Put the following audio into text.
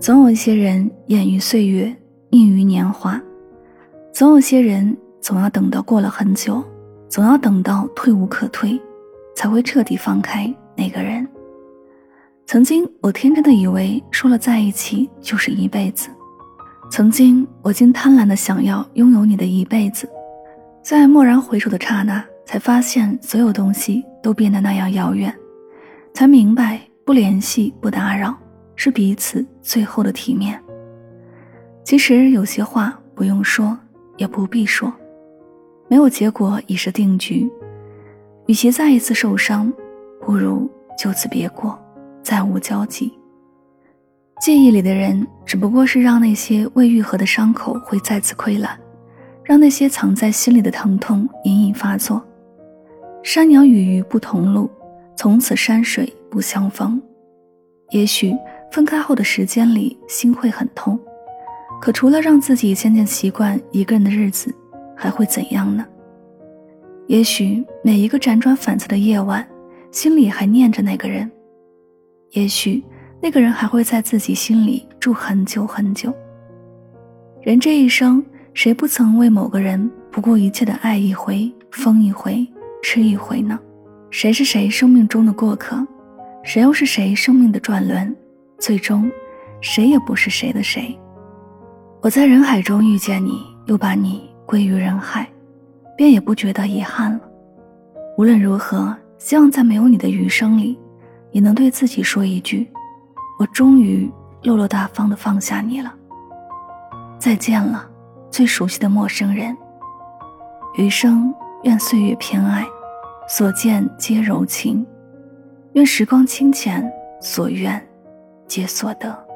总有一些人掩于岁月，匿于年华；总有些人总要等到过了很久，总要等到退无可退，才会彻底放开那个人。曾经，我天真的以为说了在一起就是一辈子；曾经，我竟贪婪的想要拥有你的一辈子，在蓦然回首的刹那，才发现所有东西都变得那样遥远，才明白不联系、不打扰。是彼此最后的体面。其实有些话不用说，也不必说，没有结果已是定局。与其再一次受伤，不如就此别过，再无交集。记忆里的人，只不过是让那些未愈合的伤口会再次溃烂，让那些藏在心里的疼痛隐隐发作。山鸟与鱼不同路，从此山水不相逢。也许。分开后的时间里，心会很痛，可除了让自己渐渐习惯一个人的日子，还会怎样呢？也许每一个辗转反侧的夜晚，心里还念着那个人。也许那个人还会在自己心里住很久很久。人这一生，谁不曾为某个人不顾一切的爱一回、疯一回、痴一回呢？谁是谁生命中的过客？谁又是谁生命的转轮？最终，谁也不是谁的谁。我在人海中遇见你，又把你归于人海，便也不觉得遗憾了。无论如何，希望在没有你的余生里，也能对自己说一句：我终于落落大方的放下你了。再见了，最熟悉的陌生人。余生愿岁月偏爱，所见皆柔情。愿时光清浅，所愿。皆所得。